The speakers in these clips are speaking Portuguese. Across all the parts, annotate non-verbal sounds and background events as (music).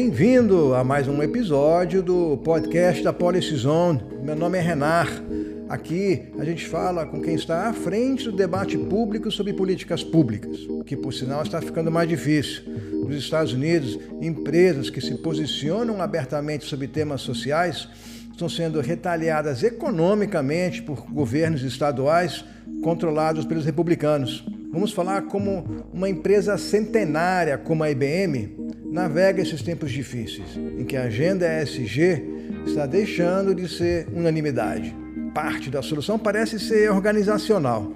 Bem-vindo a mais um episódio do podcast da Policy Zone. Meu nome é Renar. Aqui a gente fala com quem está à frente do debate público sobre políticas públicas, que por sinal está ficando mais difícil. Nos Estados Unidos, empresas que se posicionam abertamente sobre temas sociais estão sendo retaliadas economicamente por governos estaduais controlados pelos republicanos. Vamos falar como uma empresa centenária como a IBM navega esses tempos difíceis, em que a agenda ESG está deixando de ser unanimidade. Parte da solução parece ser organizacional,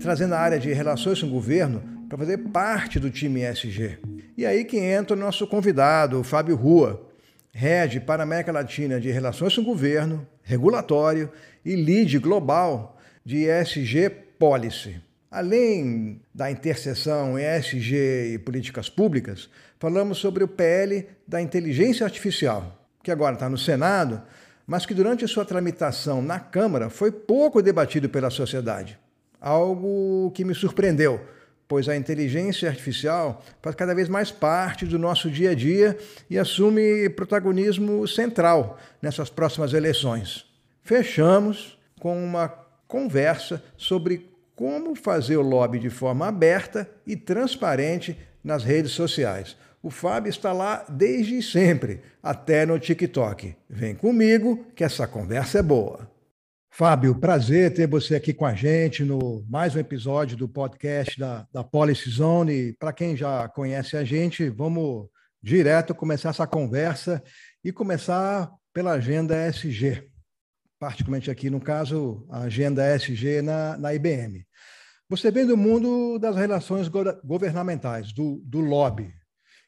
trazendo a área de relações com o governo para fazer parte do time ESG. E aí que entra o nosso convidado, o Fábio Rua, head para a América Latina de Relações com o Governo, Regulatório e lead global de ESG Policy. Além da interseção ESG e políticas públicas, falamos sobre o PL da inteligência artificial, que agora está no Senado, mas que durante sua tramitação na Câmara foi pouco debatido pela sociedade. Algo que me surpreendeu, pois a inteligência artificial faz cada vez mais parte do nosso dia a dia e assume protagonismo central nessas próximas eleições. Fechamos com uma conversa sobre como fazer o lobby de forma aberta e transparente nas redes sociais. O Fábio está lá desde sempre, até no TikTok. Vem comigo que essa conversa é boa. Fábio, prazer ter você aqui com a gente no mais um episódio do podcast da, da Policy Zone. Para quem já conhece a gente, vamos direto começar essa conversa e começar pela agenda SG particularmente aqui no caso, a agenda SG na, na IBM. Você vem do mundo das relações governamentais, do, do lobby,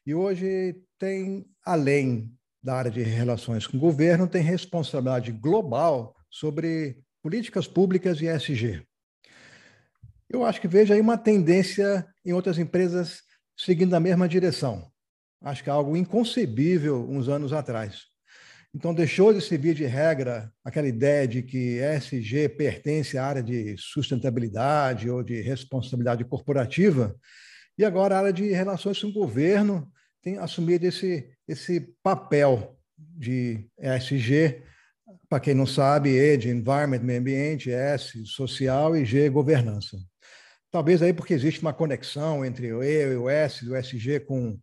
e hoje tem, além da área de relações com o governo, tem responsabilidade global sobre políticas públicas e SG. Eu acho que vejo aí uma tendência em outras empresas seguindo a mesma direção. Acho que é algo inconcebível uns anos atrás. Então, deixou de servir de regra aquela ideia de que ESG pertence à área de sustentabilidade ou de responsabilidade corporativa, e agora a área de relações com o governo tem assumido esse, esse papel de ESG. Para quem não sabe, E de Environment, Meio Ambiente, S, Social e G, Governança. Talvez aí porque existe uma conexão entre o E e o S do com,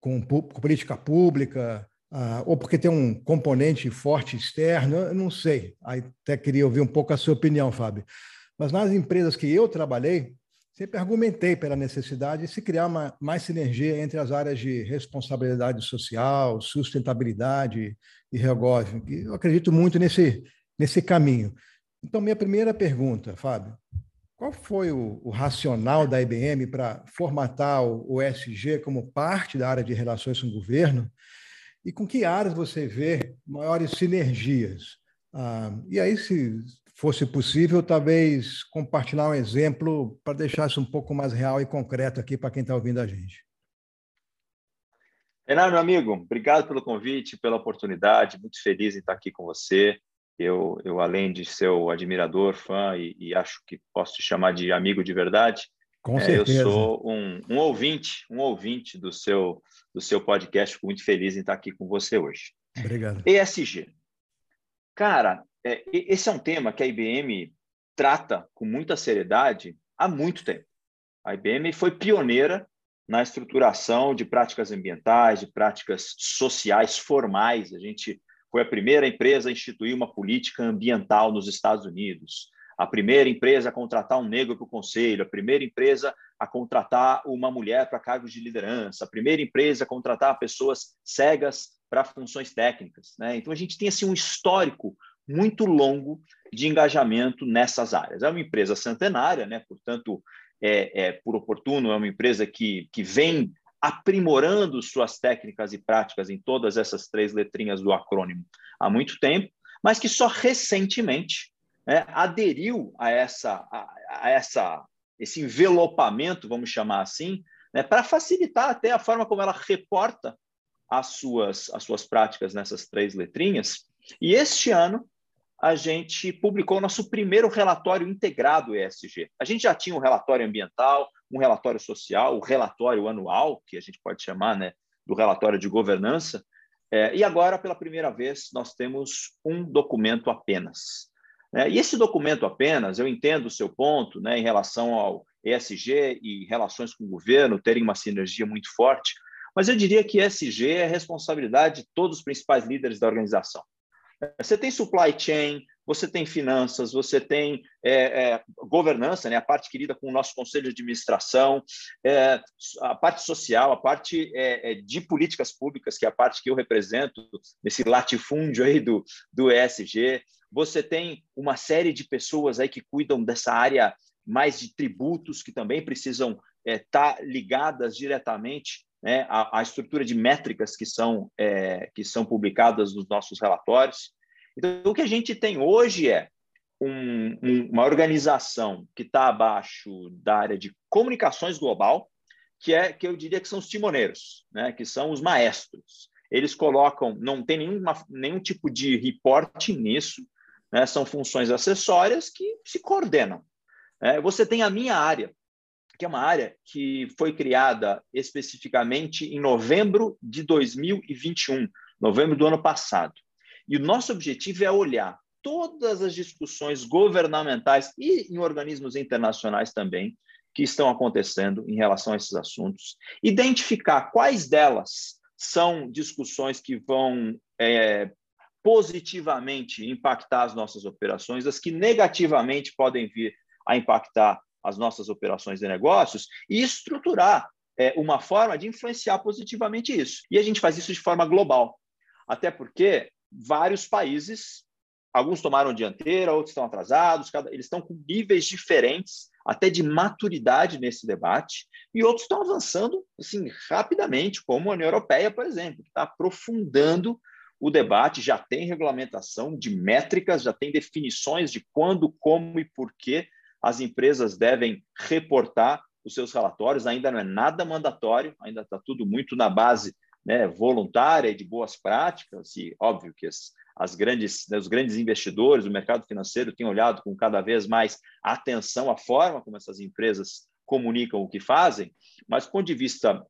com, com política pública, ah, ou porque tem um componente forte externo, eu não sei. Aí até queria ouvir um pouco a sua opinião, Fábio. Mas nas empresas que eu trabalhei, sempre argumentei pela necessidade de se criar uma, mais sinergia entre as áreas de responsabilidade social, sustentabilidade e regóvio. Eu acredito muito nesse, nesse caminho. Então, minha primeira pergunta, Fábio, qual foi o, o racional da IBM para formatar o, o SG como parte da área de relações com o governo? E com que áreas você vê maiores sinergias? Ah, e aí, se fosse possível, talvez compartilhar um exemplo para deixar isso um pouco mais real e concreto aqui para quem está ouvindo a gente. Renato, meu amigo, obrigado pelo convite, pela oportunidade, muito feliz em estar aqui com você. Eu, eu além de seu admirador, fã, e, e acho que posso te chamar de amigo de verdade, com certeza. É, eu sou um, um, ouvinte, um ouvinte do seu, do seu podcast. Fico muito feliz em estar aqui com você hoje. Obrigado. ESG. Cara, é, esse é um tema que a IBM trata com muita seriedade há muito tempo. A IBM foi pioneira na estruturação de práticas ambientais, de práticas sociais formais. A gente foi a primeira empresa a instituir uma política ambiental nos Estados Unidos a primeira empresa a contratar um negro para o conselho, a primeira empresa a contratar uma mulher para cargos de liderança, a primeira empresa a contratar pessoas cegas para funções técnicas. Né? Então, a gente tem assim, um histórico muito longo de engajamento nessas áreas. É uma empresa centenária, né? portanto, é, é, por oportuno, é uma empresa que, que vem aprimorando suas técnicas e práticas em todas essas três letrinhas do acrônimo há muito tempo, mas que só recentemente né, aderiu a essa, a, a, essa, esse envelopamento, vamos chamar assim, né, para facilitar até a forma como ela reporta as suas, as suas práticas nessas três letrinhas. E este ano a gente publicou o nosso primeiro relatório integrado ESG. A gente já tinha um relatório ambiental, um relatório social, o um relatório anual, que a gente pode chamar né, do relatório de governança. É, e agora, pela primeira vez, nós temos um documento apenas. Né? E esse documento apenas, eu entendo o seu ponto né, em relação ao ESG e relações com o governo terem uma sinergia muito forte, mas eu diria que ESG é responsabilidade de todos os principais líderes da organização. Você tem supply chain, você tem finanças, você tem é, é, governança, né, a parte querida com o nosso conselho de administração, é, a parte social, a parte é, é, de políticas públicas, que é a parte que eu represento nesse latifúndio aí do, do ESG. Você tem uma série de pessoas aí que cuidam dessa área mais de tributos, que também precisam estar tá ligadas diretamente né, à, à, estrutura de métricas que são, que são publicadas nos nossos relatórios. Então, o que a gente tem hoje é um, um, uma organização que está abaixo da área de comunicações global, que é que eu diria que são os timoneiros, né? que são os maestros. Eles colocam, não tem nenhuma, nenhum tipo de reporte nisso, né? são funções acessórias que se coordenam. É, você tem a minha área, que é uma área que foi criada especificamente em novembro de 2021, novembro do ano passado. E o nosso objetivo é olhar todas as discussões governamentais e em organismos internacionais também que estão acontecendo em relação a esses assuntos, identificar quais delas são discussões que vão é, positivamente impactar as nossas operações, as que negativamente podem vir a impactar as nossas operações de negócios e estruturar é, uma forma de influenciar positivamente isso. E a gente faz isso de forma global. Até porque vários países, alguns tomaram dianteira, outros estão atrasados, cada, eles estão com níveis diferentes, até de maturidade nesse debate, e outros estão avançando assim rapidamente, como a União Europeia, por exemplo, que está aprofundando o debate, já tem regulamentação de métricas, já tem definições de quando, como e por que as empresas devem reportar os seus relatórios, ainda não é nada mandatório, ainda está tudo muito na base né, voluntária e de boas práticas, e óbvio que as, as grandes, né, os grandes investidores, o mercado financeiro tem olhado com cada vez mais atenção à forma como essas empresas comunicam o que fazem, mas do ponto de vista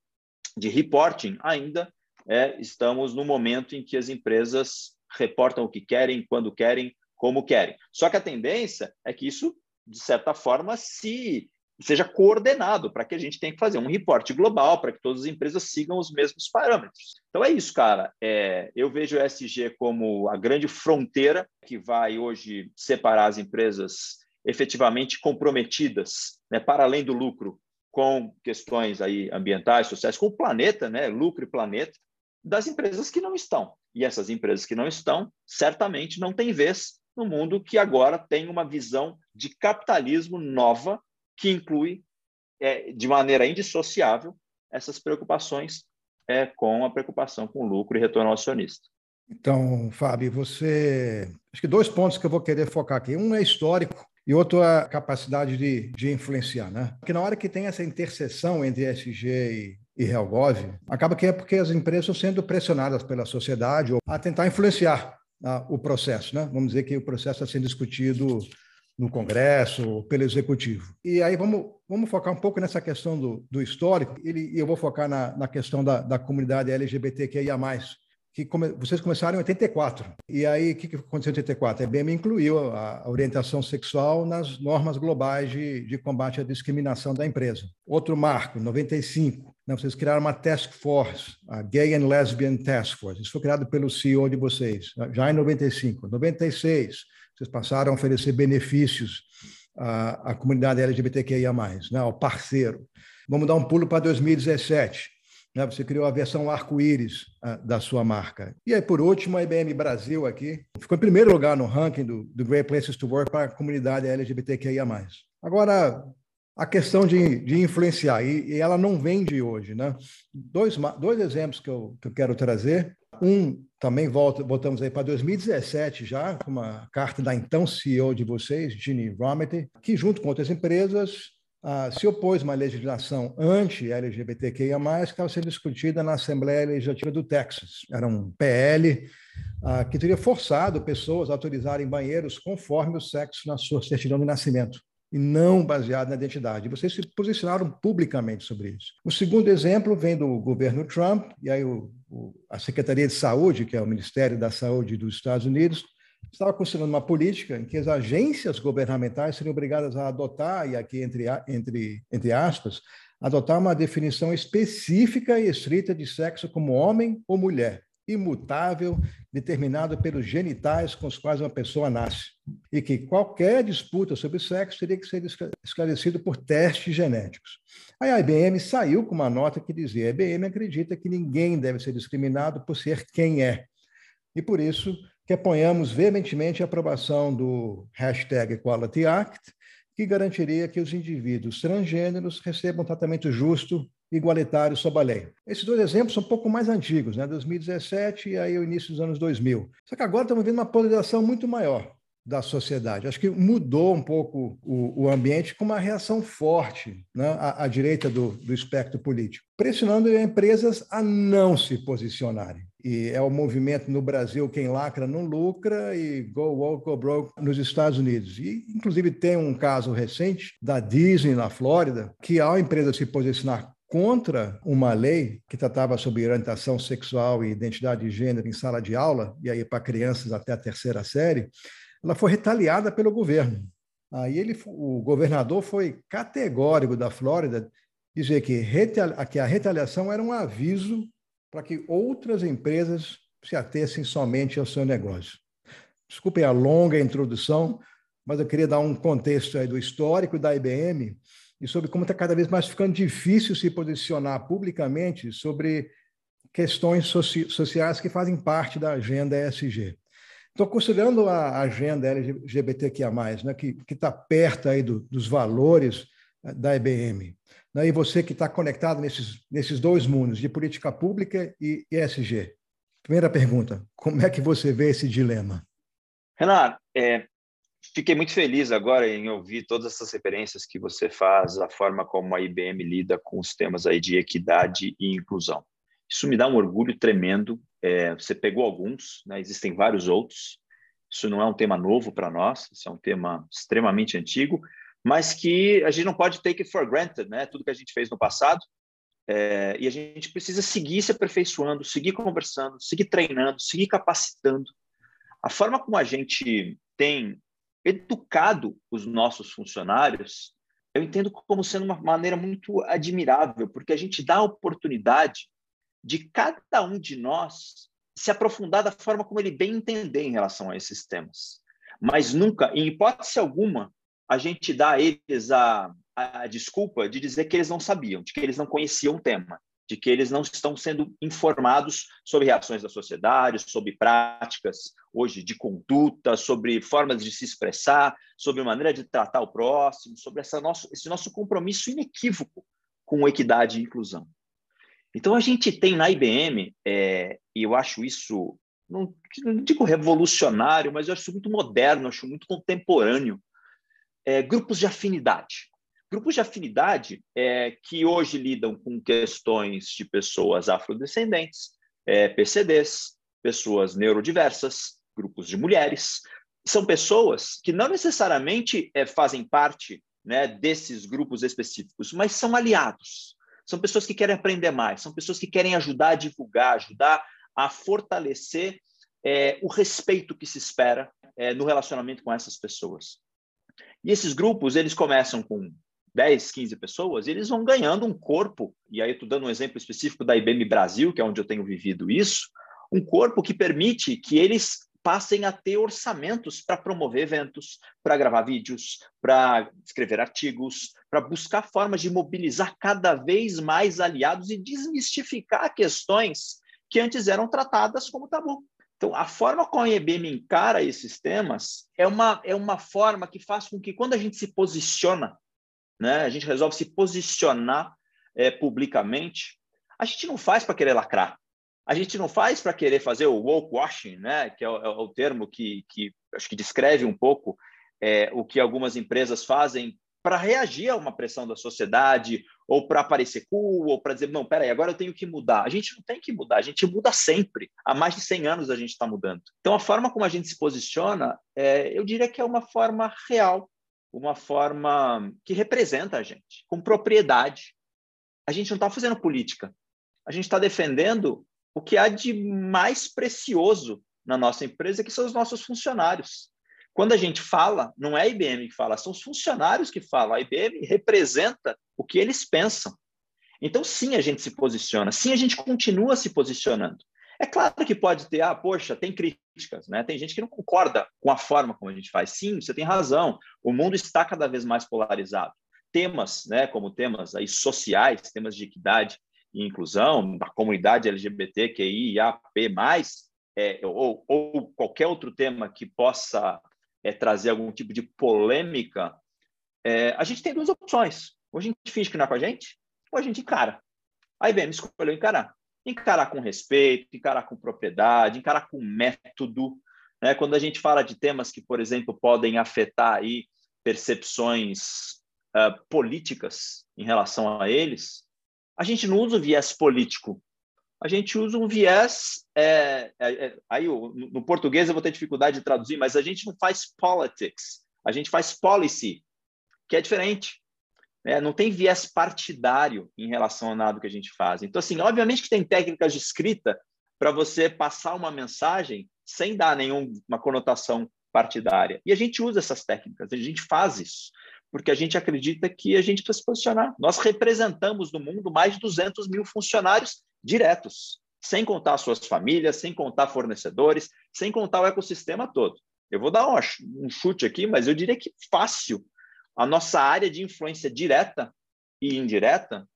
de reporting, ainda é, estamos no momento em que as empresas reportam o que querem, quando querem, como querem. Só que a tendência é que isso, de certa forma, se seja coordenado para que a gente tenha que fazer um reporte global para que todas as empresas sigam os mesmos parâmetros. Então é isso, cara. É, eu vejo o ESG como a grande fronteira que vai hoje separar as empresas efetivamente comprometidas, né, para além do lucro, com questões aí ambientais, sociais, com o planeta, né, lucro e planeta, das empresas que não estão. E essas empresas que não estão, certamente não têm vez no mundo que agora tem uma visão de capitalismo nova que inclui, é, de maneira indissociável, essas preocupações é, com a preocupação com lucro e retorno ao acionista. Então, Fábio, você. Acho que dois pontos que eu vou querer focar aqui. Um é histórico e outro é a capacidade de, de influenciar, né? Porque na hora que tem essa interseção entre SG e, Helgov, acaba que é porque as empresas estão sendo pressionadas pela sociedade a tentar influenciar ah, o processo, né? Vamos dizer que o processo está sendo discutido no Congresso, pelo Executivo. E aí vamos, vamos focar um pouco nessa questão do, do histórico, e eu vou focar na, na questão da, da comunidade LGBTQIA+, que come, vocês começaram em 84. E aí, o que, que aconteceu em 84? A IBM incluiu a, a orientação sexual nas normas globais de, de combate à discriminação da empresa. Outro marco, 95, né, vocês criaram uma task force, a Gay and Lesbian Task Force. Isso foi criado pelo CEO de vocês, já em 95. 96, vocês passaram a oferecer benefícios à, à comunidade LGBTQIA+, né, ao parceiro. Vamos dar um pulo para 2017. Né, você criou a versão arco-íris da sua marca. E aí, por último, a IBM Brasil aqui ficou em primeiro lugar no ranking do, do Great Places to Work para a comunidade LGBTQIA+. Agora, a questão de, de influenciar, e, e, ela não vem de hoje. Né? Dois, dois exemplos que eu, que eu quero trazer. Um, também volta, voltamos aí para 2017 já, com uma carta da então CEO de vocês, Ginny Rometty, que junto com outras empresas se opôs a uma legislação anti-LGBTQIA+, que estava sendo discutida na Assembleia Legislativa do Texas. Era um PL que teria forçado pessoas a autorizarem banheiros conforme o sexo na sua certidão de nascimento. E não baseado na identidade. Vocês se posicionaram publicamente sobre isso. O segundo exemplo vem do governo Trump, e aí o, o, a Secretaria de Saúde, que é o Ministério da Saúde dos Estados Unidos, estava considerando uma política em que as agências governamentais seriam obrigadas a adotar, e aqui entre, entre, entre aspas, adotar uma definição específica e estrita de sexo como homem ou mulher, imutável, determinado pelos genitais com os quais uma pessoa nasce, e que qualquer disputa sobre sexo teria que ser esclarecido por testes genéticos. Aí a IBM saiu com uma nota que dizia: a IBM acredita que ninguém deve ser discriminado por ser quem é. E por isso que apoiamos veementemente a aprovação do hashtag Equality Act, que garantiria que os indivíduos transgêneros recebam tratamento justo igualitário sob a lei. Esses dois exemplos são um pouco mais antigos, né? 2017 e aí o início dos anos 2000. Só que agora estamos vendo uma polarização muito maior da sociedade. Acho que mudou um pouco o, o ambiente com uma reação forte né, à, à direita do, do espectro político, pressionando empresas a não se posicionarem. E é o movimento no Brasil, quem lacra não lucra, e go woke, go broke nos Estados Unidos. E, inclusive, tem um caso recente da Disney na Flórida, que ao empresa se posicionar contra uma lei que tratava sobre orientação sexual e identidade de gênero em sala de aula, e aí para crianças até a terceira série, ela foi retaliada pelo governo. Aí ele, o governador foi categórico da Flórida dizer que, que a retaliação era um aviso para que outras empresas se atessem somente ao seu negócio. Desculpem a longa introdução, mas eu queria dar um contexto aí do histórico da IBM e sobre como está cada vez mais ficando difícil se posicionar publicamente sobre questões soci sociais que fazem parte da agenda ESG. Então, considerando a agenda LGBTQIA+, né, que está perto aí do, dos valores eh, da IBM, né, e você que está conectado nesses, nesses dois mundos, de política pública e ESG. Primeira pergunta, como é que você vê esse dilema? Renato, é, fiquei muito feliz agora em ouvir todas essas referências que você faz, a forma como a IBM lida com os temas aí de equidade e inclusão. Isso me dá um orgulho tremendo. É, você pegou alguns, né? existem vários outros. Isso não é um tema novo para nós, isso é um tema extremamente antigo, mas que a gente não pode take it for granted, né? Tudo que a gente fez no passado. É, e a gente precisa seguir se aperfeiçoando, seguir conversando, seguir treinando, seguir capacitando. A forma como a gente tem educado os nossos funcionários, eu entendo como sendo uma maneira muito admirável, porque a gente dá a oportunidade de cada um de nós se aprofundar da forma como ele bem entender em relação a esses temas. Mas nunca, em hipótese alguma, a gente dá a eles a, a, desculpa de dizer que eles não sabiam, de que eles não conheciam o tema, de que eles não estão sendo informados sobre reações da sociedade, sobre práticas hoje de conduta, sobre formas de se expressar, sobre maneira de tratar o próximo, sobre essa nosso, esse nosso compromisso inequívoco com equidade e inclusão. Então, a gente tem na IBM, é, e eu acho isso, não, não, digo revolucionário, mas eu acho muito moderno, acho muito contemporâneo, é, grupos de afinidade. Grupos de afinidade é, que hoje lidam com questões de pessoas afrodescendentes, é, PCDs, pessoas neurodiversas, grupos de mulheres. São pessoas que não necessariamente é, fazem parte né, desses grupos específicos, mas são aliados são pessoas que querem aprender mais, são pessoas que querem ajudar a divulgar, ajudar a fortalecer é, o respeito que se espera é, no relacionamento com essas pessoas. E esses grupos, eles começam com 10, 15 pessoas, e eles vão ganhando um corpo, e aí estou dando um exemplo específico da IBM Brasil, que é onde eu tenho vivido isso, um corpo que permite que eles passem a ter orçamentos para promover eventos, para gravar vídeos, para escrever artigos, para buscar formas de mobilizar cada vez mais aliados e desmistificar questões que antes eram tratadas como tabu. Então, a forma como a IBM encara esses temas é uma, é uma forma que faz com que, quando a gente se posiciona, né, a gente resolve se posicionar é, publicamente, a gente não faz para querer lacrar. A gente não faz para querer fazer o woke washing, né, que é o, é o termo que, que acho que descreve um pouco é, o que algumas empresas fazem para reagir a uma pressão da sociedade, ou para parecer cool, ou para dizer, não, peraí, agora eu tenho que mudar. A gente não tem que mudar, a gente muda sempre. Há mais de 100 anos a gente está mudando. Então, a forma como a gente se posiciona, é, eu diria que é uma forma real uma forma que representa a gente, com propriedade. A gente não está fazendo política, a gente está defendendo o que há de mais precioso na nossa empresa, que são os nossos funcionários. Quando a gente fala, não é a IBM que fala, são os funcionários que falam. A IBM representa o que eles pensam. Então, sim, a gente se posiciona, sim, a gente continua se posicionando. É claro que pode ter, ah, poxa, tem críticas, né? Tem gente que não concorda com a forma como a gente faz. Sim, você tem razão. O mundo está cada vez mais polarizado. Temas, né, como temas aí sociais, temas de equidade e inclusão da comunidade LGBTQIAP+, é, ou, ou qualquer outro tema que possa é, trazer algum tipo de polêmica, é, a gente tem duas opções. Ou a gente finge que não é com a gente, ou a gente encara. A IBM escolheu encarar encarar com respeito, encarar com propriedade, encarar com método. Né? Quando a gente fala de temas que, por exemplo, podem afetar aí percepções uh, políticas em relação a eles, a gente não usa o viés político, a gente usa um viés. É, é, é, aí no português eu vou ter dificuldade de traduzir, mas a gente não faz politics, a gente faz policy, que é diferente. Né? Não tem viés partidário em relação a nada que a gente faz. Então, assim, obviamente que tem técnicas de escrita para você passar uma mensagem sem dar nenhuma conotação partidária. E a gente usa essas técnicas, a gente faz isso, porque a gente acredita que a gente precisa se posicionar. Nós representamos no mundo mais de 200 mil funcionários diretos, sem contar suas famílias, sem contar fornecedores, sem contar o ecossistema todo. Eu vou dar um chute aqui, mas eu diria que fácil a nossa área de influência direta e indireta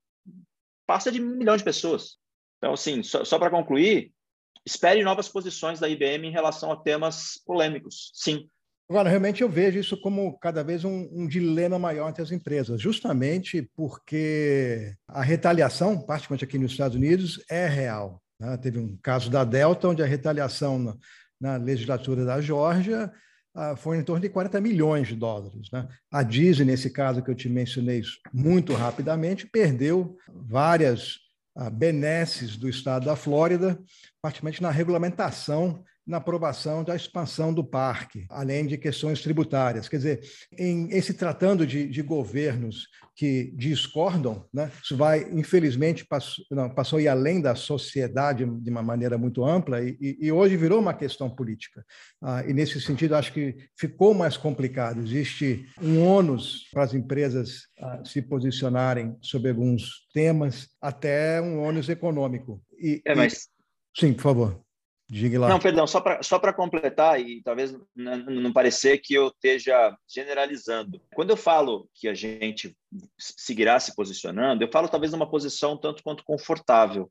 passa de um milhão de pessoas. Então, assim, só, só para concluir, espere novas posições da IBM em relação a temas polêmicos. Sim. Agora, realmente eu vejo isso como cada vez um, um dilema maior entre as empresas, justamente porque a retaliação, particularmente aqui nos Estados Unidos, é real. Né? Teve um caso da Delta, onde a retaliação na, na legislatura da Geórgia ah, foi em torno de 40 milhões de dólares. Né? A Disney, nesse caso que eu te mencionei muito rapidamente, perdeu várias ah, benesses do estado da Flórida, particularmente na regulamentação na aprovação da expansão do parque, além de questões tributárias. Quer dizer, em, em se tratando de, de, governos que discordam, né, isso vai, infelizmente, passou, não, passou a ir além da sociedade de uma maneira muito ampla e, e hoje virou uma questão política. Ah, e, nesse sentido, acho que ficou mais complicado. Existe um ônus para as empresas ah, se posicionarem sobre alguns temas, até um ônus econômico. E, é, mas... E... Sim, por favor. Diga lá. Não, perdão, só para só completar e talvez não parecer que eu esteja generalizando. Quando eu falo que a gente seguirá se posicionando, eu falo talvez numa posição tanto quanto confortável.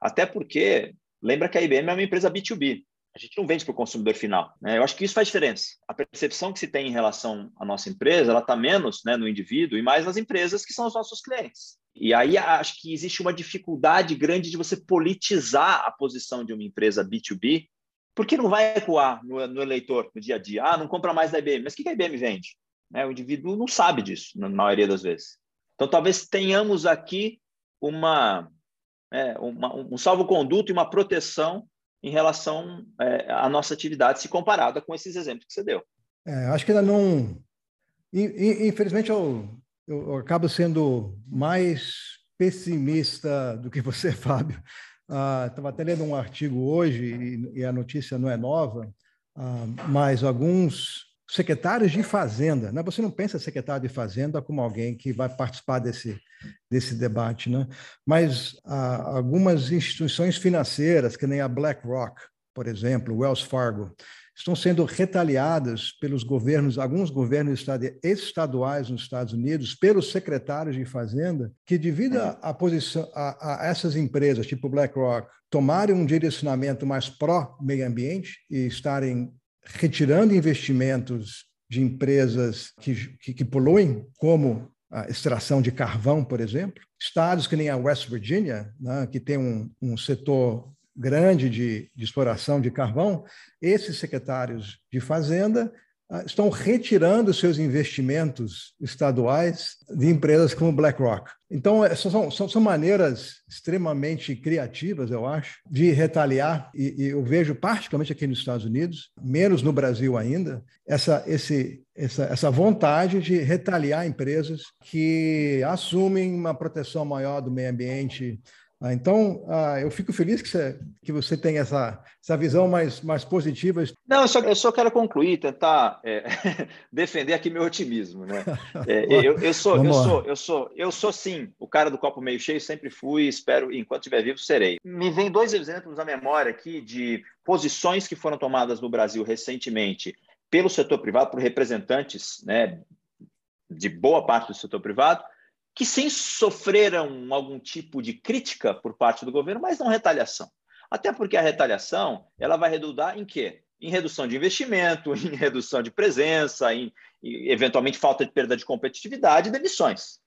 Até porque, lembra que a IBM é uma empresa B2B. A gente não vende para o consumidor final. Né? Eu acho que isso faz diferença. A percepção que se tem em relação à nossa empresa, ela está menos né, no indivíduo e mais nas empresas que são os nossos clientes. E aí acho que existe uma dificuldade grande de você politizar a posição de uma empresa B2B, porque não vai ecoar no, no eleitor no dia a dia. Ah, não compra mais da IBM. Mas o que a IBM vende? Né? O indivíduo não sabe disso, na maioria das vezes. Então, talvez tenhamos aqui uma, é, uma um salvo-conduto e uma proteção em relação é, à nossa atividade, se comparada com esses exemplos que você deu. É, acho que ainda não. Infelizmente, eu, eu acabo sendo mais pessimista do que você, (laughs) Fábio. Estava ah, até lendo um artigo hoje, e, e a notícia não é nova, ah, mas alguns secretários de Fazenda. Né? Você não pensa secretário de Fazenda como alguém que vai participar desse, desse debate, né? mas ah, algumas instituições financeiras, que nem a BlackRock, por exemplo, Wells Fargo, estão sendo retaliadas pelos governos, alguns governos estaduais nos Estados Unidos, pelos secretários de Fazenda, que devido à posição a, a, essas empresas, tipo BlackRock, tomarem um direcionamento mais pró-meio ambiente e estarem retirando investimentos de empresas que, que, que poluem, como a extração de carvão, por exemplo. Estados que nem a West Virginia, né, que tem um, um setor grande de, de, exploração de carvão, esses secretários de Fazenda estão retirando seus investimentos estaduais de empresas como BlackRock. Então, é, são, são, são maneiras extremamente criativas, eu acho, de retaliar, e, e, eu vejo particularmente aqui nos Estados Unidos, menos no Brasil ainda, essa, esse, essa, essa vontade de retaliar empresas que assumem uma proteção maior do meio ambiente, ah, então, ah, eu fico feliz que você, que você tem essa, essa visão mais, mais positiva. Não, eu só, eu só quero concluir, tentar é, (laughs) defender aqui meu otimismo. Né? É, eu, eu, sou, eu, sou, eu, sou, eu sou, sim, o cara do copo meio cheio, sempre fui, espero, enquanto estiver vivo, serei. Me vem dois exemplos na memória aqui de posições que foram tomadas no Brasil recentemente pelo setor privado, por representantes né, de boa parte do setor privado, que sim sofreram algum tipo de crítica por parte do governo, mas não retaliação. Até porque a retaliação ela vai redundar em quê? Em redução de investimento, (laughs) em redução de presença, em, em eventualmente falta de perda de competitividade e demissões.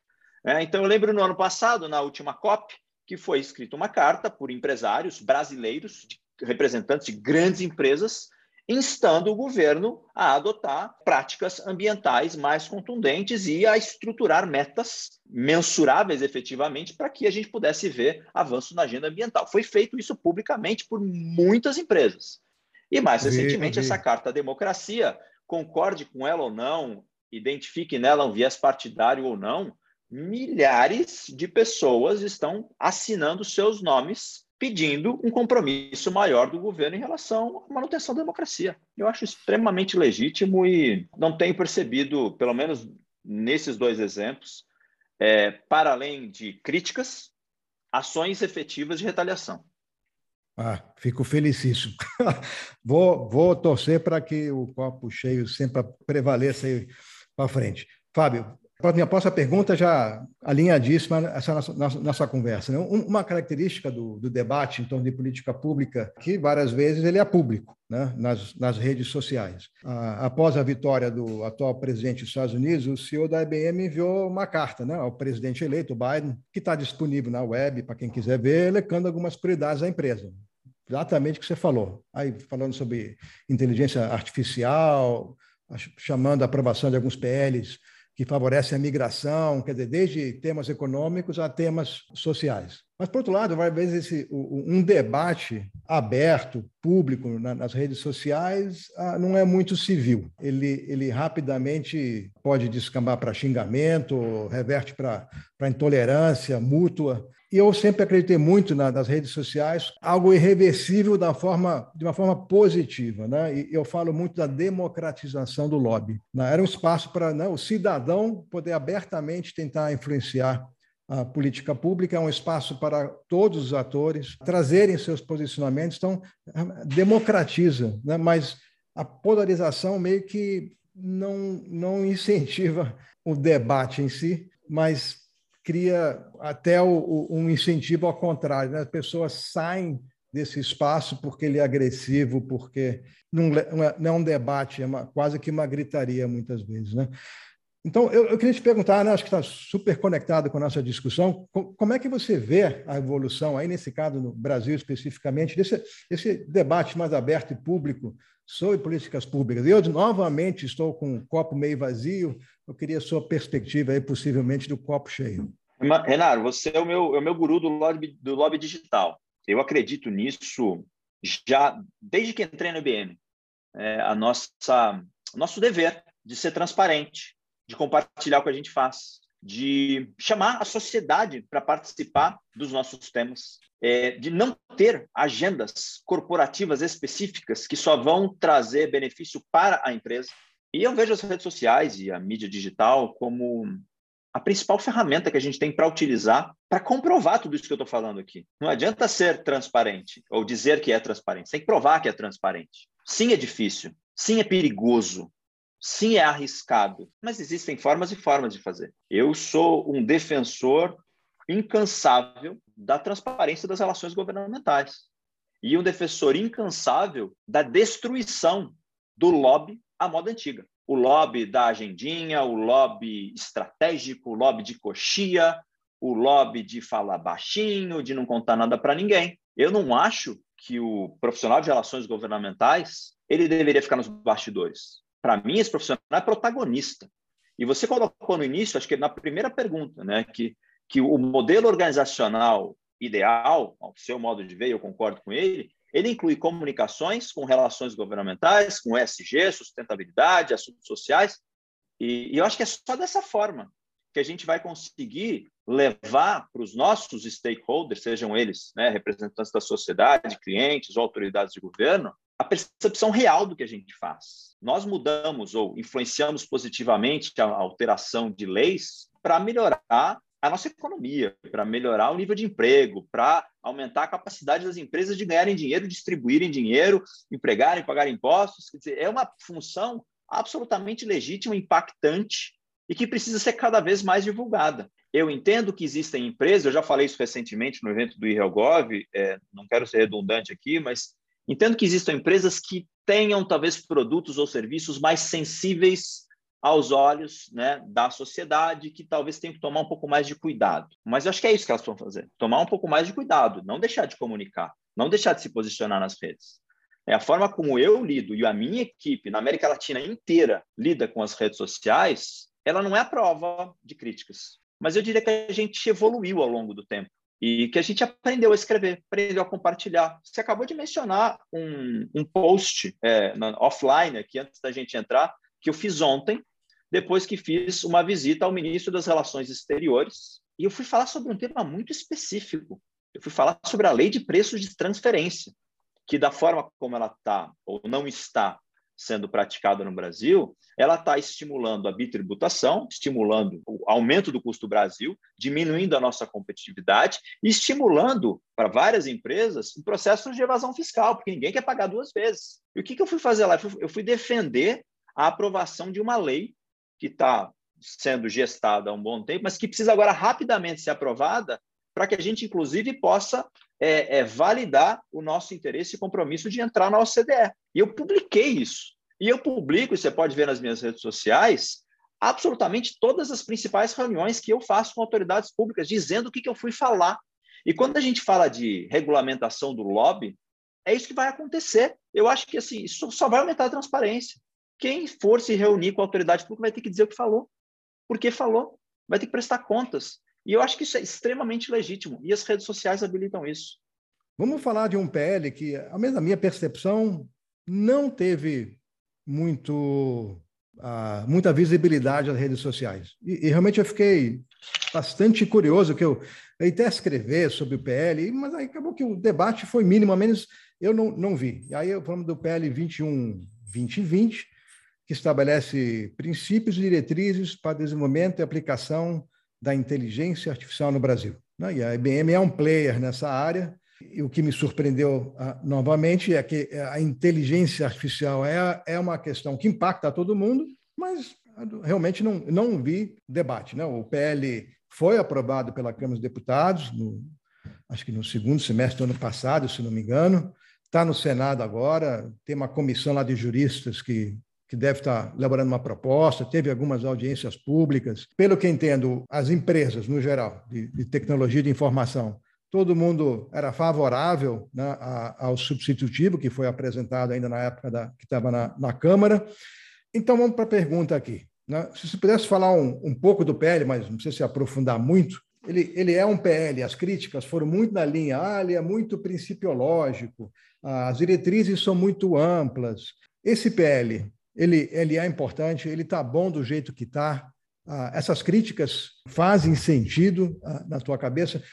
É, então, eu lembro no ano passado, na última COP, que foi escrita uma carta por empresários brasileiros, representantes de grandes empresas, instando o governo a adotar práticas ambientais mais contundentes e a estruturar metas mensuráveis efetivamente para que a gente pudesse ver avanço na agenda ambiental. Foi feito isso publicamente por muitas empresas. E mais recentemente, essa carta à democracia, concorde com ela ou não, identifique nela um viés partidário ou não, milhares de pessoas estão assinando seus nomes pedindo um compromisso maior do governo em relação à manutenção da democracia. Eu acho extremamente legítimo e não tenho percebido, pelo menos nesses dois exemplos, é, para além de críticas, ações efetivas de retaliação. Ah, fico felicíssimo. (laughs) vou, vou torcer para que o copo cheio sempre prevaleça para frente. Fábio, minha próxima pergunta, já alinhadíssima essa nossa, nossa, nossa conversa. Né? Uma característica do, do, debate em torno de política pública, que várias vezes ele é público, né? nas, nas redes sociais. Ah, após a vitória do atual presidente dos Estados Unidos, o CEO da IBM enviou uma carta né, ao presidente eleito, Biden, que está disponível na web para quem quiser ver, elecando algumas prioridades da empresa exatamente o que você falou. Aí falando sobre inteligência artificial, chamando a aprovação de alguns PLs que favorecem a migração, quer dizer, desde temas econômicos a temas sociais. Mas, por outro lado, vai vezes esse, um debate aberto, público, nas redes sociais, ah, não é muito civil. Ele, ele rapidamente pode descambar para xingamento, reverte para intolerância mútua. E eu sempre acreditei muito na, nas redes sociais, algo irreversível da forma, de uma forma positiva. Né? E eu falo muito da democratização do lobby. Né? Era um espaço para né, o cidadão poder abertamente tentar influenciar a política pública, é um espaço para todos os atores trazerem seus posicionamentos, então democratiza, né? mas a polarização meio que não, não incentiva o debate em si, mas cria até o, o, um incentivo ao contrário. Né? As pessoas saem desse espaço porque ele é agressivo, porque não, é, não é um debate, é uma, quase que uma gritaria muitas vezes. Né? Então, eu, eu, queria te perguntar, né, acho que está super conectado com a nossa discussão, como é que você vê a evolução, aí nesse caso no Brasil especificamente, desse, desse debate mais aberto e público sobre políticas públicas? Eu, novamente, estou com o copo meio vazio, eu queria a sua perspectiva aí, possivelmente, do copo cheio. Renato, você é o meu, é o meu guru do lobby, do lobby digital. Eu acredito nisso já desde que entrei no IBM. É a nossa nosso dever de ser transparente, de compartilhar o que a gente faz, de chamar a sociedade para participar dos nossos temas, é, de não ter agendas corporativas específicas que só vão trazer benefício para a empresa. E eu vejo as redes sociais e a mídia digital como a principal ferramenta que a gente tem para utilizar para comprovar tudo isso que eu estou falando aqui. Não adianta ser transparente ou dizer que é transparente, tem que provar que é transparente. Sim, é difícil. Sim, é perigoso. Sim, é arriscado. Mas existem formas e formas de fazer. Eu sou um defensor incansável da transparência das relações governamentais e um defensor incansável da destruição do lobby à moda antiga o lobby da agendinha, o lobby estratégico, o lobby de coxia, o lobby de falar baixinho, de não contar nada para ninguém. Eu não acho que o profissional de relações governamentais ele deveria ficar nos bastidores. para mim, esse profissional é protagonista. E você colocou no início, acho que na primeira pergunta, né, que, que o modelo organizacional ideal, ao seu modo de ver, eu concordo com ele, ele inclui comunicações com relações governamentais, com ESG, sustentabilidade, assuntos sociais, e, e eu acho que é só dessa forma que a gente vai conseguir levar para os nossos stakeholders, sejam eles né, representantes da sociedade, clientes ou autoridades de governo, a percepção real do que a gente faz. Nós mudamos ou influenciamos positivamente a alteração de leis para melhorar a nossa economia, para melhorar o nível de emprego, para aumentar a capacidade das empresas de ganharem dinheiro, distribuírem dinheiro, empregarem, pagarem impostos. Quer dizer, é uma função absolutamente legítima, impactante e que precisa ser cada vez mais divulgada. Eu entendo que existem empresas, eu já falei isso recentemente no evento do IRELGOV, é, não quero ser redundante aqui, mas entendo que existam empresas que tenham talvez produtos ou serviços mais sensíveis aos olhos né, da sociedade, que talvez tenham que tomar um pouco mais de cuidado. Mas eu acho que é isso que elas vão fazer: tomar um pouco mais de cuidado, não deixar de comunicar, não deixar de se posicionar nas redes. É a forma como eu lido e a minha equipe na América Latina inteira lida com as redes sociais, ela não é a prova de críticas. Mas eu diria que a gente evoluiu ao longo do tempo e que a gente aprendeu a escrever, aprendeu a compartilhar. Você acabou de mencionar um, um post é, na, offline aqui antes da gente entrar que eu fiz ontem depois que fiz uma visita ao ministro das Relações Exteriores. E eu fui falar sobre um tema muito específico. Eu fui falar sobre a lei de preços de transferência, que, da forma como ela está ou não está sendo praticada no Brasil, ela está estimulando a bitributação, estimulando o aumento do custo do Brasil, diminuindo a nossa competitividade e estimulando para várias empresas um processo de evasão fiscal, porque ninguém quer pagar duas vezes. E o que, que eu fui fazer lá? Eu fui defender a aprovação de uma lei que está sendo gestada há um bom tempo, mas que precisa agora rapidamente ser aprovada para que a gente, inclusive, possa é, é, validar o nosso interesse e compromisso de entrar na OCDE. E eu publiquei isso. E eu publico, e você pode ver nas minhas redes sociais, absolutamente todas as principais reuniões que eu faço com autoridades públicas, dizendo o que, que eu fui falar. E quando a gente fala de regulamentação do lobby, é isso que vai acontecer. Eu acho que assim, isso só vai aumentar a transparência. Quem for se reunir com a autoridade pública vai ter que dizer o que falou, porque falou, vai ter que prestar contas. E eu acho que isso é extremamente legítimo, e as redes sociais habilitam isso. Vamos falar de um PL que, ao menos na minha percepção, não teve muito, uh, muita visibilidade nas redes sociais. E, e, realmente eu fiquei bastante curioso, que eu, eu até escrever sobre o PL, mas aí acabou que o debate foi mínimo, a menos eu não, não vi. E aí eu falamos do PL 21 2020, que estabelece princípios e diretrizes para desenvolvimento e aplicação da inteligência artificial no Brasil. Né? E a IBM é um player nessa área. E o que me surpreendeu ah, novamente é que a inteligência artificial é, é uma questão que impacta todo mundo, mas realmente não, não vi debate. Né? O PL foi aprovado pela Câmara dos Deputados, no, acho que no segundo semestre do ano passado, se não me engano. Está no Senado agora, tem uma comissão lá de juristas que que deve estar elaborando uma proposta, teve algumas audiências públicas. Pelo que entendo, as empresas, no geral, de, de tecnologia de informação, todo mundo era favorável né, ao substitutivo que foi apresentado ainda na época da, que estava na, na Câmara. Então, vamos para a pergunta aqui. Né? Se você pudesse falar um, um pouco do PL, mas não precisa se aprofundar muito, ele, ele é um PL, as críticas foram muito na linha, ah, ele é muito principiológico, as diretrizes são muito amplas. Esse PL, ele, ele é importante, ele está bom do jeito que está. Ah, essas críticas fazem sentido ah, na tua cabeça.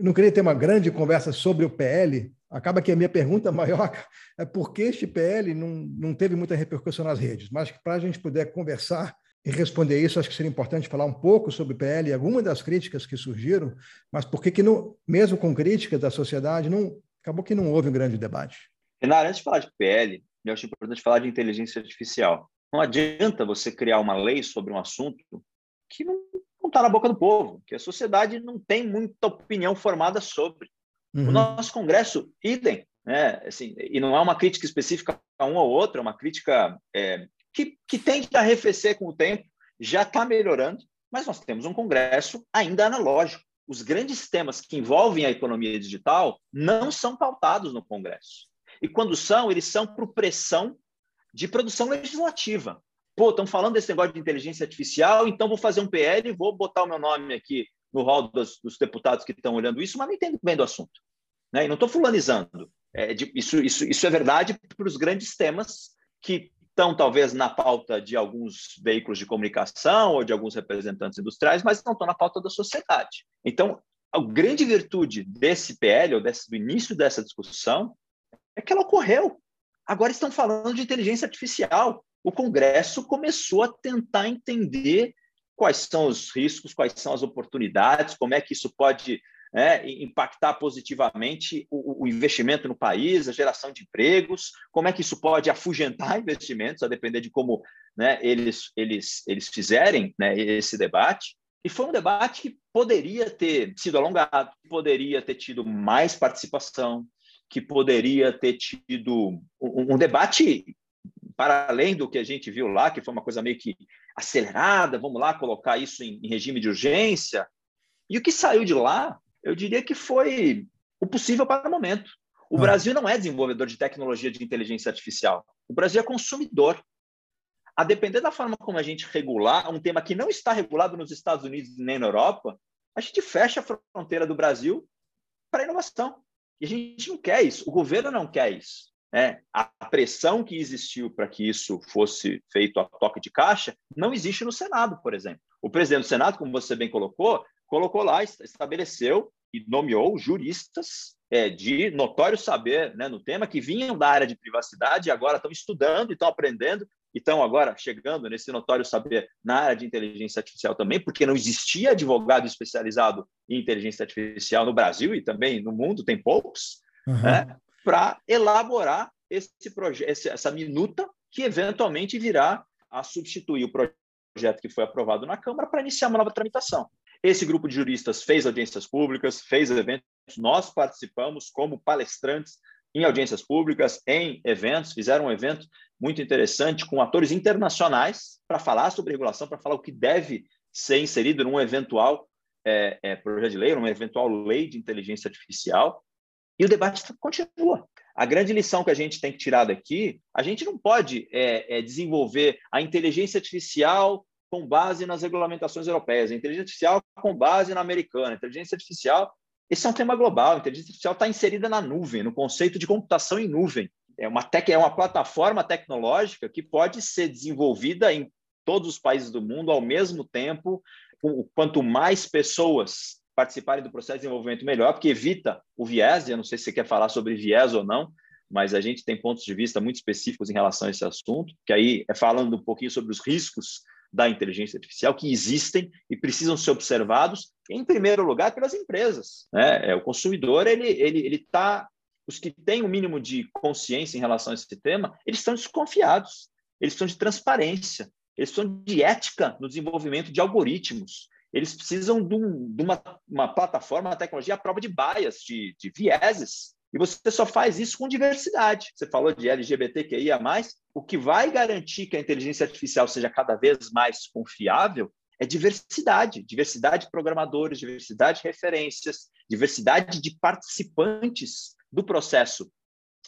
não queria ter uma grande conversa sobre o PL. Acaba que a minha pergunta maior (laughs) é por que este PL não, não teve muita repercussão nas redes. Mas para a gente poder conversar e responder isso, acho que seria importante falar um pouco sobre o PL e algumas das críticas que surgiram, mas por que, que não, mesmo com críticas da sociedade, não, acabou que não houve um grande debate? Renato, antes de falar de PL, eu acho importante falar de inteligência artificial. Não adianta você criar uma lei sobre um assunto que não está na boca do povo, que a sociedade não tem muita opinião formada sobre. Uhum. O nosso Congresso, idem, né? assim, e não é uma crítica específica a um ou outro, é uma crítica é, que, que tende a arrefecer com o tempo, já está melhorando, mas nós temos um Congresso ainda analógico. Os grandes temas que envolvem a economia digital não são pautados no Congresso. E quando são, eles são por pressão de produção legislativa. pô, estão falando desse negócio de inteligência artificial, então vou fazer um PL vou botar o meu nome aqui no rol dos, dos deputados que estão olhando isso, mas não entendo bem do assunto. Né? E não estou fulanizando. É, de, isso, isso, isso é verdade para os grandes temas que estão talvez na pauta de alguns veículos de comunicação ou de alguns representantes industriais, mas não estão na pauta da sociedade. Então, a grande virtude desse PL, ou desse, do início dessa discussão, é que ela ocorreu. Agora estão falando de inteligência artificial. O Congresso começou a tentar entender quais são os riscos, quais são as oportunidades, como é que isso pode é, impactar positivamente o, o, investimento no país, a geração de empregos, como é que isso pode afugentar (laughs) investimentos, a depender de como né, eles, eles, eles fizerem né, esse debate. E foi um debate que poderia ter sido alongado, poderia ter tido mais participação, que poderia ter tido um, um debate para além do que a gente viu lá, que foi uma coisa meio que acelerada, vamos lá colocar isso em, em regime de urgência. E o que saiu de lá eu diria que foi o possível para o momento. O ah. Brasil não é desenvolvedor de tecnologia de inteligência artificial. O Brasil é consumidor. A depender da forma como a gente regular, um tema que não está regulado nos Estados Unidos nem na Europa, a gente fecha a fronteira do Brasil para a inovação. E a gente não quer isso, o governo não quer isso. Né? A pressão que existiu para que isso fosse feito a toque de caixa não existe no Senado, por exemplo. O presidente do Senado, como você bem colocou, colocou lá, estabeleceu e nomeou juristas é, de notório saber né, no tema, que vinham da área de privacidade e agora estão estudando e estão aprendendo e estão agora chegando nesse notório saber na área de inteligência artificial também, porque não existia advogado especializado em inteligência artificial no Brasil e também no mundo, tem poucos, uhum. né, para elaborar esse projeto, essa minuta que eventualmente virá a substituir o projeto que foi aprovado na Câmara para iniciar uma nova tramitação. Esse grupo de juristas fez audiências públicas, fez eventos, nós participamos como palestrantes em audiências públicas, em eventos, fizeram um evento muito interessante com atores internacionais para falar sobre regulação, para falar o que deve ser inserido num eventual é, é, projeto de lei, numa eventual lei de inteligência artificial. E o debate continua. A grande lição que a gente tem que tirar daqui, a gente não pode é, é desenvolver a inteligência artificial com base nas regulamentações europeias, a inteligência artificial com base na americana, a inteligência artificial. Esse é um tema global. A inteligência artificial está inserida na nuvem, no conceito de computação em nuvem. É uma, tec, é uma plataforma tecnológica que pode ser desenvolvida em todos os países do mundo ao mesmo tempo. Quanto mais pessoas participarem do processo de desenvolvimento, melhor, porque evita o viés. Eu não sei se você quer falar sobre viés ou não, mas a gente tem pontos de vista muito específicos em relação a esse assunto, que aí é falando um pouquinho sobre os riscos da inteligência artificial que existem e precisam ser observados, em primeiro lugar, pelas empresas. Né? É, o consumidor, ele está. Ele, ele tá, os que têm o um mínimo de consciência em relação a esse tema, eles estão desconfiados, eles precisam de transparência, eles precisam de ética no desenvolvimento de algoritmos, eles precisam de, um, de uma, uma, plataforma, uma tecnologia à prova de bias, de, de vieses, e você só faz isso com diversidade. Você falou de LGBTQIA, o que vai garantir que a inteligência artificial seja cada vez mais confiável é diversidade, diversidade de programadores, diversidade de referências, diversidade de participantes do processo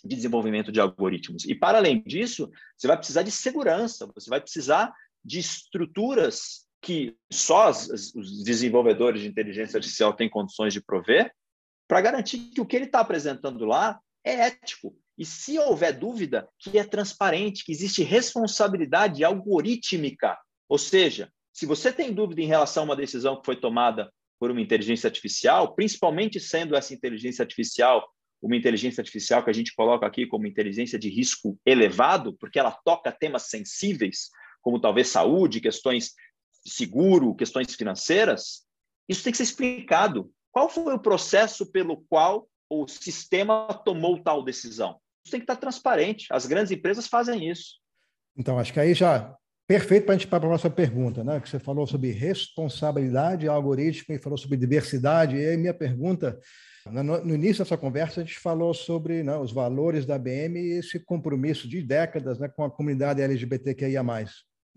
de desenvolvimento de algoritmos. E para além disso, você vai precisar de segurança, você vai precisar de estruturas que só os desenvolvedores de inteligência artificial têm condições de prover, para garantir que o que ele está apresentando lá é ético. E se houver dúvida, que é transparente, que existe responsabilidade algorítmica. Ou seja, se você tem dúvida em relação a uma decisão que foi tomada por uma inteligência artificial, principalmente sendo essa inteligência artificial uma inteligência artificial que a gente coloca aqui como inteligência de risco elevado, porque ela toca temas sensíveis, como talvez saúde, questões seguro, questões financeiras, isso tem que ser explicado. Qual foi o processo pelo qual o sistema tomou tal decisão? Isso tem que estar transparente. As grandes empresas fazem isso. Então, acho que aí já perfeito para a gente para a próxima pergunta, né? Que você falou sobre responsabilidade algorítmica e falou sobre diversidade. E aí minha pergunta, no, no início dessa conversa, a gente falou sobre né, os valores da BM e esse compromisso de décadas né, com a comunidade LGBTQIA+.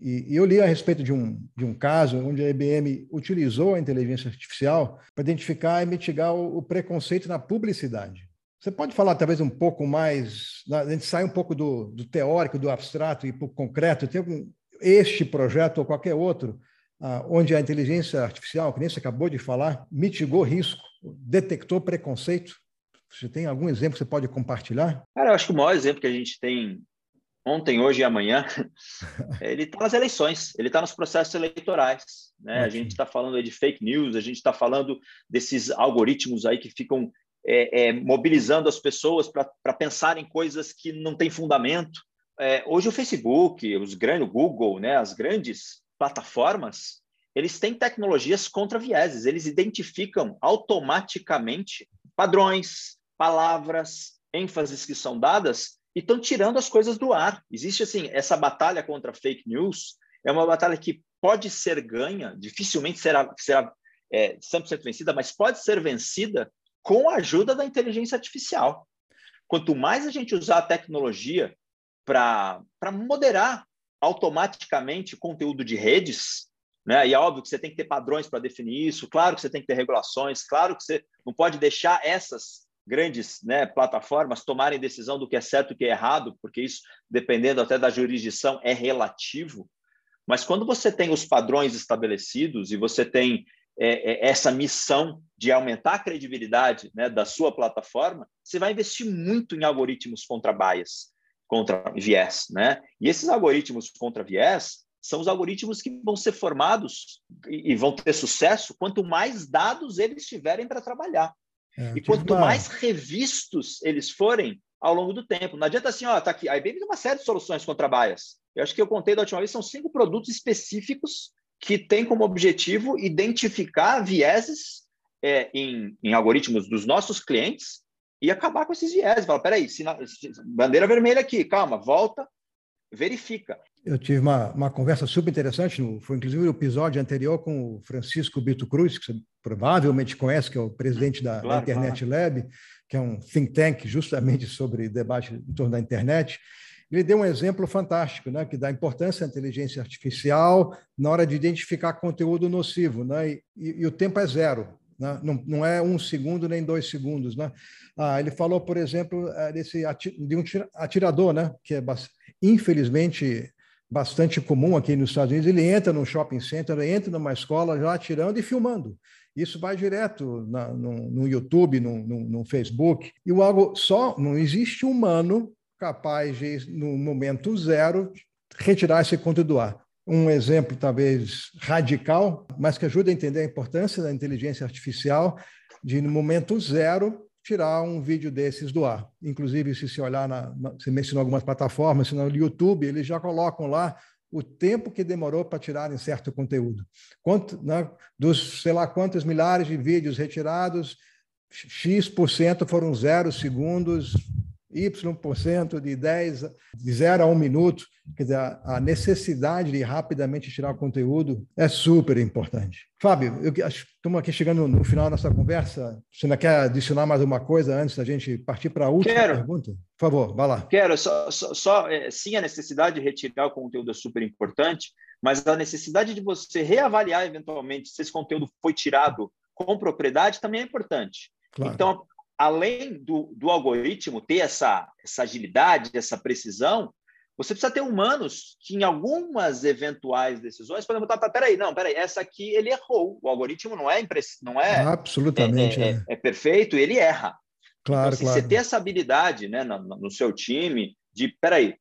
E, e eu li a respeito de um, de um caso onde a IBM utilizou a inteligência artificial para identificar e mitigar o, o preconceito na publicidade. Você pode falar talvez um pouco mais, a gente sai um pouco do, do teórico, do abstrato e para o concreto. Tem algum, este projeto ou qualquer outro, ah, onde a inteligência artificial, que nem você acabou de falar, mitigou risco, detectou preconceito? Você tem algum exemplo que você pode compartilhar? Cara, eu acho que o maior exemplo que a gente tem ontem, hoje e amanhã, (laughs) ele está nas eleições, ele está nos processos eleitorais. Né? A gente está falando de fake news, a gente está falando desses algoritmos aí que ficam é, é, mobilizando as pessoas para pensar em coisas que não têm fundamento. É, hoje o Facebook, os grandes, o Google, né, as grandes plataformas, eles têm tecnologias contra vieses, eles identificam automaticamente padrões, palavras, ênfases que são dadas e estão tirando as coisas do ar. Existe assim, essa batalha contra fake news é uma batalha que pode ser ganha, dificilmente será, será é, 100% vencida, mas pode ser vencida com a ajuda da inteligência artificial. Quanto mais a gente usar a tecnologia para moderar automaticamente conteúdo de redes, né? E é óbvio que você tem que ter padrões para definir isso, claro que você tem que ter regulações, claro que você não pode deixar essas grandes né, plataformas tomarem decisão do que é certo e o que é errado, porque isso, dependendo até da jurisdição, é relativo. Mas quando você tem os padrões estabelecidos e você tem é, é, essa missão de aumentar a credibilidade né, da sua plataforma, você vai investir muito em algoritmos contra bias, contra viés. Né? E esses algoritmos contra viés são os algoritmos que vão ser formados e, e vão ter sucesso quanto mais dados eles tiverem para trabalhar. É, e quanto mais revistos eles forem ao longo do tempo. Não adianta assim, ó, tá aqui. A IBM tem uma série de soluções contra bias. Eu acho que eu contei da última vez, são cinco produtos específicos que têm como objetivo identificar vieses é, em, em, algoritmos dos nossos clientes e acabar com esses vieses. Fala, peraí, sina... bandeira vermelha aqui, calma, volta, verifica. Eu tive uma, uma conversa super interessante, no, foi inclusive no episódio anterior com o Francisco Bito Cruz, que você provavelmente conhece, que é o presidente da, claro, da Internet claro. Lab, que é um think tank justamente sobre debate em torno da internet. Ele deu um exemplo fantástico, né, que dá importância à inteligência artificial na hora de identificar conteúdo nocivo, né, e, e, e o tempo é zero, né, não, não é um segundo nem dois segundos, né. Ah, ele falou, por exemplo, é, desse de um atirador, né, que é infelizmente bastante comum aqui nos Estados Unidos, ele entra no shopping center, entra numa escola já atirando e filmando. Isso vai direto na, no, no, YouTube, no, no, no, Facebook. E o algo só não existe humano capaz de, no momento zero, retirar esse conteúdo do ar. Um exemplo talvez radical, mas que ajuda a entender a importância da inteligência artificial de, no momento zero, tirar um vídeo desses do ar. Inclusive, se você olhar, na, você mencionou algumas plataformas, no YouTube, eles já colocam lá o tempo que demorou para tirarem certo conteúdo. Quanto, né, dos, sei lá, quantos milhares de vídeos retirados, X% foram zero segundos, Y% de 10, de 0 a 1 minuto. Quer dizer, a necessidade de rapidamente tirar o conteúdo é super importante. Fábio, eu acho, estamos aqui chegando no final da nossa conversa. Você ainda quer adicionar mais uma coisa antes da gente partir para a última Quero. pergunta? Por favor, vá lá. Quero. Só, só, só é, sim, a necessidade de retirar o conteúdo é super importante, mas a necessidade de você reavaliar eventualmente se esse conteúdo foi tirado com propriedade também é importante. Claro. Então, além do, do algoritmo ter essa, essa agilidade, essa precisão, você precisa ter humanos que, em algumas eventuais decisões, podem botar, peraí, não, peraí, essa aqui ele errou. O algoritmo não é impress... não é, Absolutamente, é, é, é. é perfeito, ele erra. Claro, então, assim, claro. Você ter essa habilidade né, no, no seu time de, peraí,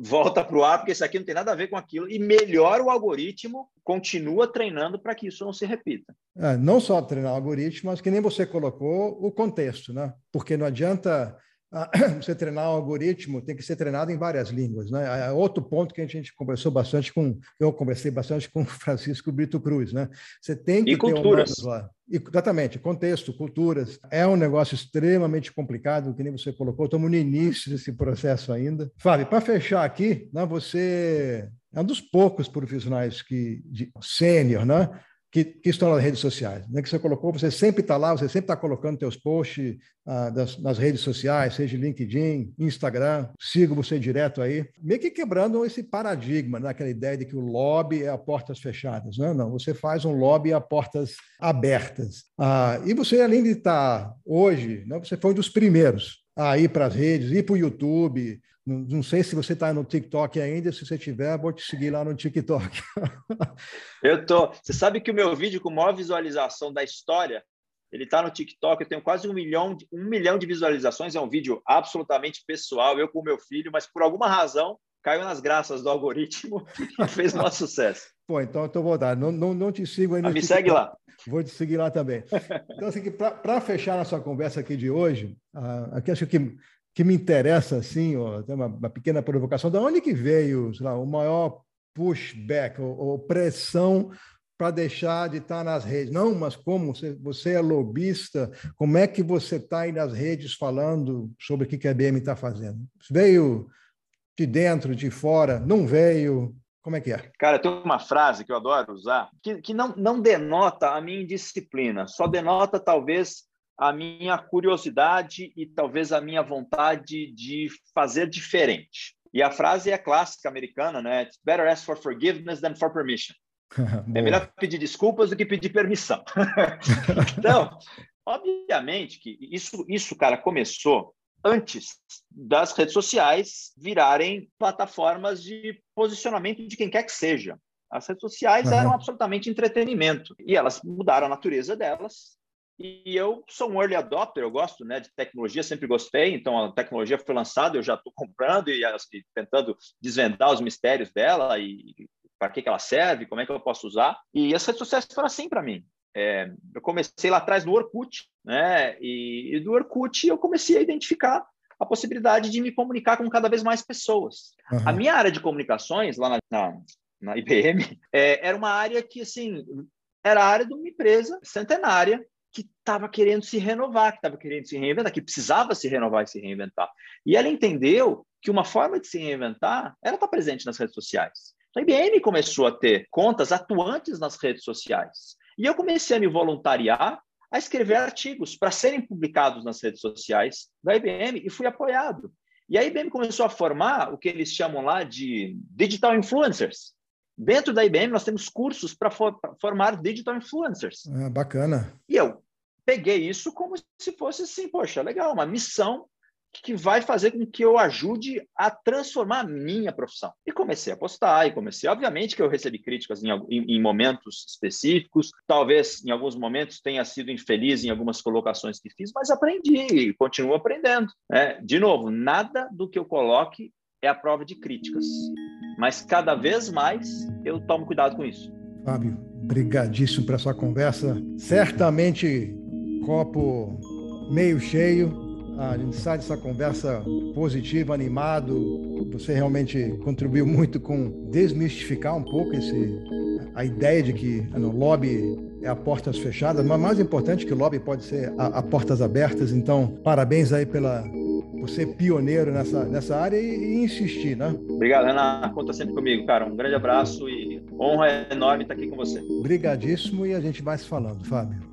volta para o ar, porque isso aqui não tem nada a ver com aquilo, e melhora o algoritmo, continua treinando para que isso não se repita. É, não só treinar o algoritmo, mas que nem você colocou o contexto, né? Porque não adianta (clears throat) você treinar o algoritmo, tem que ser treinado em várias línguas. Né? É outro ponto que a gente conversou bastante com, eu conversei bastante com (laughs) o Francisco Brito Cruz. Né? Você tem que e ter culturas. lá. Exatamente, contexto, culturas. É um negócio extremamente complicado, que nem você colocou, estamos no início desse processo ainda. Fábio, para fechar aqui, né, você é um dos poucos profissionais que de sênior, né, que, que, estão nas redes sociais. Né? Que você colocou, você sempre está lá, você sempre está colocando seus posts ah, das, nas redes sociais, seja LinkedIn, Instagram, sigo você direto aí, meio que quebrando esse paradigma, né? aquela ideia de que o lobby é a portas fechadas. Não, não, você faz um lobby a portas abertas. Ah, e você, além de estar tá hoje, né, você foi um dos primeiros a ir para as redes, ir para o YouTube, Não, não sei se você está no TikTok ainda, se você tiver, vou te seguir lá no TikTok. (laughs) eu tô. Você sabe que o meu vídeo com maior visualização da história, ele está no TikTok, eu tenho quase um milhão, de, um milhão de visualizações, é um vídeo absolutamente pessoal, eu com o meu filho, mas por alguma razão caiu nas graças do algoritmo (laughs) e fez o nosso sucesso. Pô, então eu vou dar. Não, não, não te sigo ainda. Ah, me segue lá. Vou te seguir lá também. Então, assim, para fechar nossa conversa aqui de hoje, uh, aqui acho que que me interessa, assim, ó, uma, uma, pequena provocação, da onde que veio lá, o maior pushback, ou, ou pressão para deixar de estar nas redes? Não, mas como? Você, você é lobista, como é que você está aí nas redes falando sobre o que a IBM está fazendo? Veio de dentro, de fora? Não veio? Como é que é? Cara, tem uma frase que eu adoro usar, que, que não, não denota a minha indisciplina, só denota talvez a minha curiosidade e talvez a minha vontade de fazer diferente. E a frase é clássica americana, né? It's better ask for forgiveness than for permission. (laughs) é melhor pedir desculpas do que pedir permissão. (laughs) então, obviamente que isso, isso, cara, começou antes das redes sociais virarem plataformas de posicionamento de quem quer que seja. As redes sociais uhum. eram absolutamente entretenimento e elas mudaram a natureza delas e eu sou um early adopter, eu gosto né, de tecnologia, sempre gostei. Então, a tecnologia foi lançada, eu já estou comprando e, e, tentando desvendar os mistérios dela e, e para que, que ela serve, como é que eu posso usar. E as redes sociais foram assim para mim. É, eu comecei lá atrás no Orkut, né? E, e, do Orkut eu comecei a identificar a possibilidade de me comunicar com cada vez mais pessoas. Uhum. A minha área de comunicações lá na, na, na IBM é, era uma área que, assim, era a área de uma empresa centenária que estava querendo se renovar, que estava querendo se reinventar, que precisava se renovar e se reinventar. E ela entendeu que uma forma de se reinventar era estar presente nas redes sociais. Então, a IBM começou a ter contas atuantes nas redes sociais. E eu comecei a me voluntariar a escrever artigos para serem publicados nas redes sociais da IBM e fui apoiado. E a IBM começou a formar o que eles chamam lá de digital influencers. Dentro da IBM, nós temos cursos para for, formar digital influencers. Ah, bacana. E eu peguei isso como se fosse assim, poxa, legal, uma missão que vai fazer com que eu ajude a transformar a minha profissão. E comecei a postar, e comecei, obviamente que eu recebi críticas em, em, momentos específicos, talvez em alguns momentos tenha sido infeliz em algumas colocações que fiz, mas aprendi e continuo aprendendo. Né? De novo, nada do que eu coloque é a prova de críticas, mas cada vez mais eu tomo cuidado com isso. Fábio, brigadíssimo para sua conversa. Certamente copo meio cheio. A gente sai dessa conversa positiva, animado. Você realmente contribuiu muito com desmistificar um pouco esse, a ideia de que não, lobby é a portas fechadas, mas mais importante que o lobby pode ser a, a portas abertas. Então, parabéns aí pela você pioneiro nessa, nessa área e, e, insistir, né? Obrigado, Renan. Conta sempre comigo, cara. Um grande abraço e honra enorme estar aqui com você. Obrigadíssimo e a gente vai se falando, Fábio.